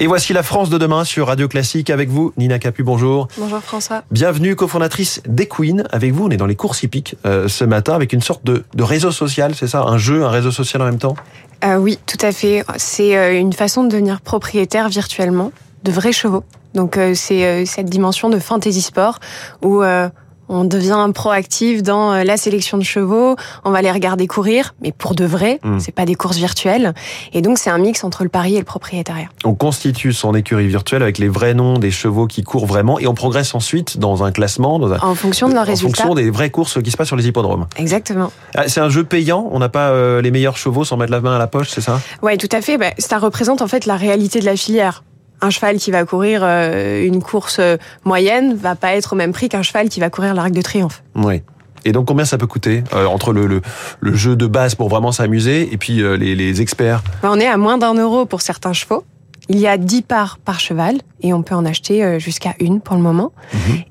Et voici la France de demain sur Radio Classique avec vous, Nina Capu, bonjour. Bonjour François. Bienvenue, cofondatrice d'Equine. Avec vous, on est dans les courses hippiques euh, ce matin avec une sorte de, de réseau social, c'est ça? Un jeu, un réseau social en même temps? Euh, oui, tout à fait. C'est euh, une façon de devenir propriétaire virtuellement de vrais chevaux. Donc c'est cette dimension de fantasy sport où on devient proactif dans euh, la sélection de chevaux, on va les regarder courir, mais pour de vrai, Mm. c'est pas des courses virtuelles. Et donc c'est un mix entre le pari et le propriétariat. On constitue son écurie virtuelle avec les vrais noms des chevaux qui courent vraiment et on progresse ensuite dans un classement, dans un, En fonction de leurs en résultats. fonction des vraies courses qui se passent sur les hippodromes. Exactement. Ah, C'est un jeu payant, on n'a pas euh, les meilleurs chevaux sans mettre la main à la poche, c'est ça? Ouais, tout à fait. Bah, ça représente en fait la réalité de la filière. Un cheval qui va courir euh, une course euh, moyenne va pas être au même prix qu'un cheval qui va courir l'Arc de Triomphe. Oui. Et donc combien ça peut coûter euh, entre le, le, le jeu de base pour vraiment s'amuser et puis euh, les, les experts? Bah, On est à moins d'un euro pour certains chevaux. Il y a 10 parts par cheval et on peut en acheter euh, jusqu'à une pour le moment.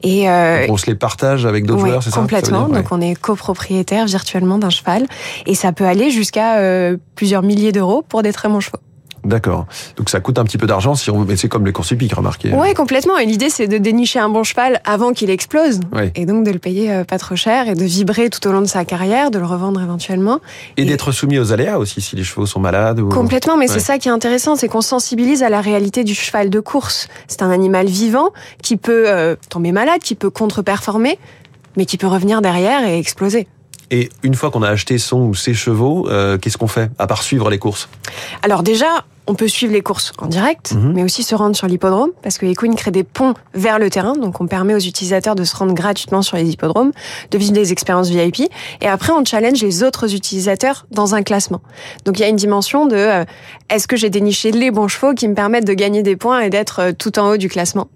Et euh, On se les partage avec d'autres ouais, joueurs, c'est ça complètement. Ça Donc on est copropriétaire virtuellement d'un cheval et ça peut aller jusqu'à euh, plusieurs milliers d'euros pour des très bons chevaux. D'accord. Donc ça coûte un petit peu d'argent si on mais c'est comme les courses hippiques, remarquez. Ouais, complètement. Et l'idée c'est de dénicher un bon cheval avant qu'il explose. Et donc de le payer euh, pas trop cher et de vibrer tout au long de sa carrière, de le revendre éventuellement. Et Et- d'être soumis aux aléas aussi si les chevaux sont malades ou Complètement, mais Ouais. c'est ça qui est intéressant, c'est qu'on sensibilise à la réalité du cheval de course. C'est un animal vivant qui peut euh, tomber malade, qui peut contre-performer, mais qui peut revenir derrière et exploser. Et une fois qu'on a acheté son ou ses chevaux, euh, qu'est-ce qu'on fait à part suivre les courses? Alors déjà, on peut suivre les courses en direct, Mhm. mais aussi se rendre sur l'hippodrome, parce que Equine crée des ponts vers le terrain, donc on permet aux utilisateurs de se rendre gratuitement sur les hippodromes, de vivre des expériences VIP, et après on challenge les autres utilisateurs dans un classement. Donc il y a une dimension de euh, est-ce que j'ai déniché les bons chevaux qui me permettent de gagner des points et d'être euh, tout en haut du classement?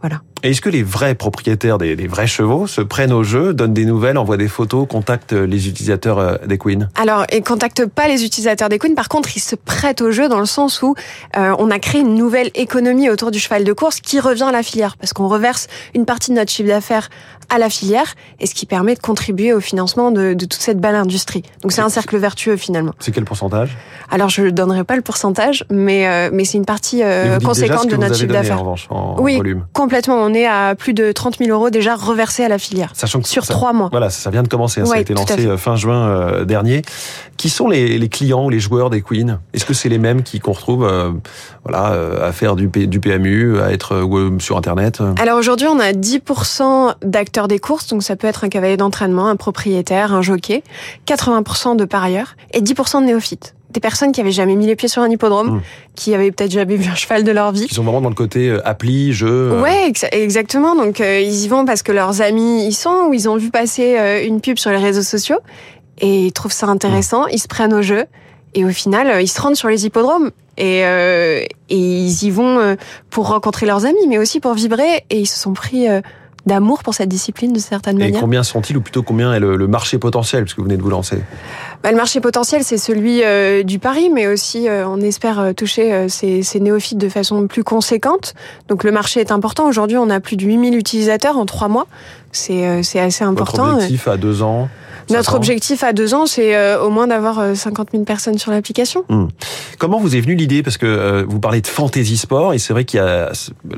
Voilà. Et est-ce que les vrais propriétaires des, des vrais chevaux se prennent au jeu, donnent des nouvelles, envoient des photos, contactent les utilisateurs euh, des Queen Alors, ils contactent pas les utilisateurs d'Equine. Par contre, ils se prêtent au jeu dans le sens où euh, on a créé une nouvelle économie autour du cheval de course qui revient à la filière parce qu'on reverse une partie de notre chiffre d'affaires à la filière et ce qui permet de contribuer au financement de, de toute cette belle industrie. Donc, c'est un cercle vertueux finalement. C'est quel pourcentage? Alors, je ne donnerai pas le pourcentage, mais euh, mais c'est une partie euh, conséquente de notre chiffre d'affaires. Oui. volume. Complètement, on est à plus de 30 000 euros déjà reversés à la filière Sachant que sur trois mois. Voilà, ça vient de commencer. hein, ça a Ouais, été lancé euh, fin juin euh, dernier. Qui sont les, les clients ou les joueurs des Queen? Est-ce que c'est les mêmes qui qu'on retrouve, euh, voilà, euh, à faire du, P- du PMU, à être euh, sur Internet Alors aujourd'hui, on a 10% d'acteurs des courses, donc ça peut être un cavalier d'entraînement, un propriétaire, un jockey, 80% de parieurs et 10% de néophytes. Des personnes qui avaient jamais mis les pieds sur un hippodrome, Mm. qui avaient peut-être jamais vu un cheval de leur vie. Qui sont vraiment dans le côté euh, appli, jeu. euh, Ouais, ex- exactement. Donc euh, ils y vont parce que leurs amis y sont ou ils ont vu passer euh, une pub sur les réseaux sociaux et ils trouvent ça intéressant. Ils se prennent au jeu et au final euh, ils se rendent sur les hippodromes et, euh, et ils y vont euh, pour rencontrer leurs amis, mais aussi pour vibrer et ils se sont pris euh, d'amour pour cette discipline de certaine Et manière. combien sont-ils, ou plutôt combien est le, le marché potentiel, puisque vous venez de vous lancer Bah, le marché potentiel, c'est celui euh, du pari, mais aussi euh, on espère euh, toucher ces, ces néophytes de façon plus conséquente. Donc le marché est important. Aujourd'hui, on a plus de 8000 utilisateurs en trois mois. C'est c'est assez Votre important. objectif à deux ans Notre 500? objectif à deux ans, c'est euh, au moins d'avoir euh, 50 000 personnes sur l'application. Comment vous est venue l'idée? Parce que euh, vous parlez de fantasy sport, et c'est vrai qu'il y a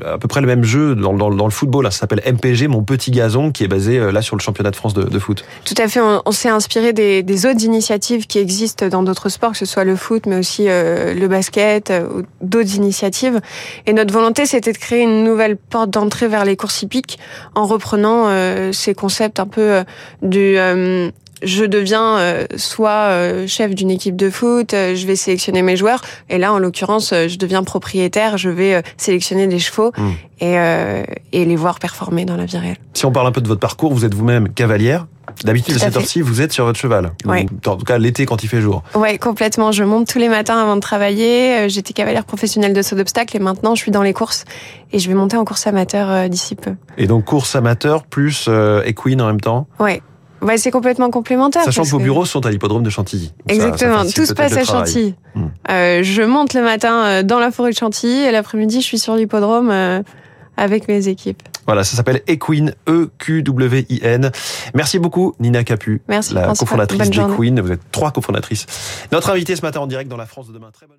à peu près le même jeu dans, dans- dans le football. hein, ça s'appelle MPG, Mon Petit Gazon, qui est basé euh, là sur le championnat de France de, foot. Tout à fait. On, s'est inspiré des, autres initiatives qui existent dans d'autres sports, que ce soit le foot, mais aussi euh, le basket, euh, ou d'autres initiatives. Et notre volonté, c'était de créer une nouvelle porte d'entrée vers les courses hippiques en reprenant euh, ces concepts un peu du je deviens euh, soit euh, chef d'une équipe de foot, euh, je vais sélectionner mes joueurs, et là en l'occurrence euh, je deviens propriétaire, je vais euh, sélectionner des chevaux Mm. et, euh, et les voir performer dans la vie réelle. Si on parle un peu de votre parcours, vous êtes vous-même cavalière. D'habitude, à cette heure-ci, vous êtes sur votre cheval. Ouais. En tout cas, l'été quand il fait jour. Ouais, complètement. Je monte tous les matins avant de travailler. J'étais cavalière professionnelle de saut d'obstacle et maintenant je suis dans les courses et je vais monter en course amateur d'ici peu. Et donc, course amateur plus euh, equine en même temps? Ouais. C'est complètement complémentaire. Sachant que vos bureaux sont à l'hippodrome de Chantilly. Donc ça- ça Exactement. Tout se passe à. Chantilly. Hmm. Euh, je monte le matin euh, dans la forêt de Chantilly et l'après-midi je suis sur l'hippodrome euh, avec mes équipes. Voilà, ça s'appelle Equine, E-Q-W-I-N. Merci beaucoup, Nina Capu, Merci, la François. cofondatrice d'Equine. Vous êtes trois cofondatrices. Notre invité ce matin en direct dans la France de demain. Très bonne.